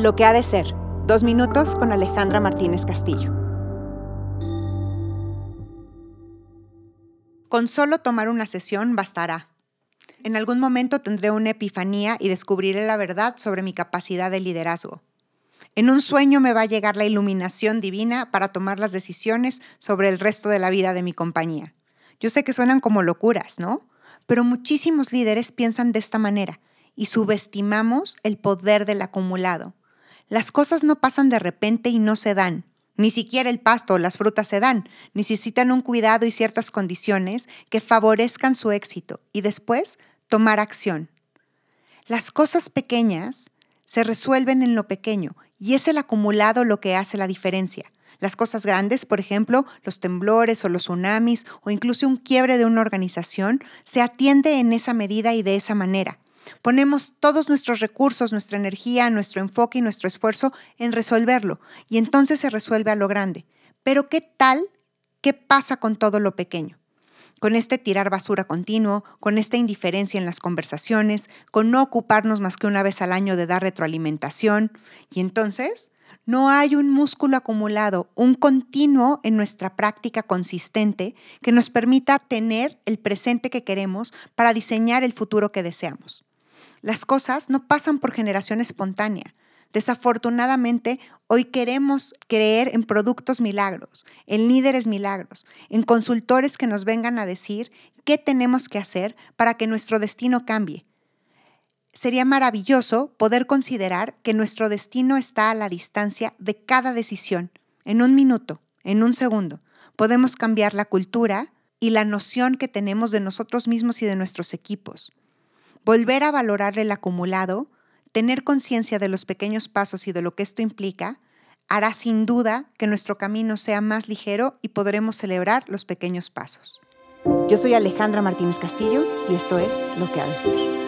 Lo que ha de ser. Dos minutos con Alejandra Martínez Castillo. Con solo tomar una sesión bastará. En algún momento tendré una epifanía y descubriré la verdad sobre mi capacidad de liderazgo. En un sueño me va a llegar la iluminación divina para tomar las decisiones sobre el resto de la vida de mi compañía. Yo sé que suenan como locuras, ¿no? Pero muchísimos líderes piensan de esta manera y subestimamos el poder del acumulado. Las cosas no pasan de repente y no se dan. Ni siquiera el pasto o las frutas se dan. Necesitan un cuidado y ciertas condiciones que favorezcan su éxito y después tomar acción. Las cosas pequeñas se resuelven en lo pequeño y es el acumulado lo que hace la diferencia. Las cosas grandes, por ejemplo, los temblores o los tsunamis o incluso un quiebre de una organización, se atiende en esa medida y de esa manera. Ponemos todos nuestros recursos, nuestra energía, nuestro enfoque y nuestro esfuerzo en resolverlo y entonces se resuelve a lo grande. Pero ¿qué tal? ¿Qué pasa con todo lo pequeño? Con este tirar basura continuo, con esta indiferencia en las conversaciones, con no ocuparnos más que una vez al año de dar retroalimentación. Y entonces, no hay un músculo acumulado, un continuo en nuestra práctica consistente que nos permita tener el presente que queremos para diseñar el futuro que deseamos. Las cosas no pasan por generación espontánea. Desafortunadamente, hoy queremos creer en productos milagros, en líderes milagros, en consultores que nos vengan a decir qué tenemos que hacer para que nuestro destino cambie. Sería maravilloso poder considerar que nuestro destino está a la distancia de cada decisión, en un minuto, en un segundo. Podemos cambiar la cultura y la noción que tenemos de nosotros mismos y de nuestros equipos volver a valorar el acumulado, tener conciencia de los pequeños pasos y de lo que esto implica, hará sin duda que nuestro camino sea más ligero y podremos celebrar los pequeños pasos. Yo soy Alejandra Martínez Castillo y esto es Lo que ha de ser.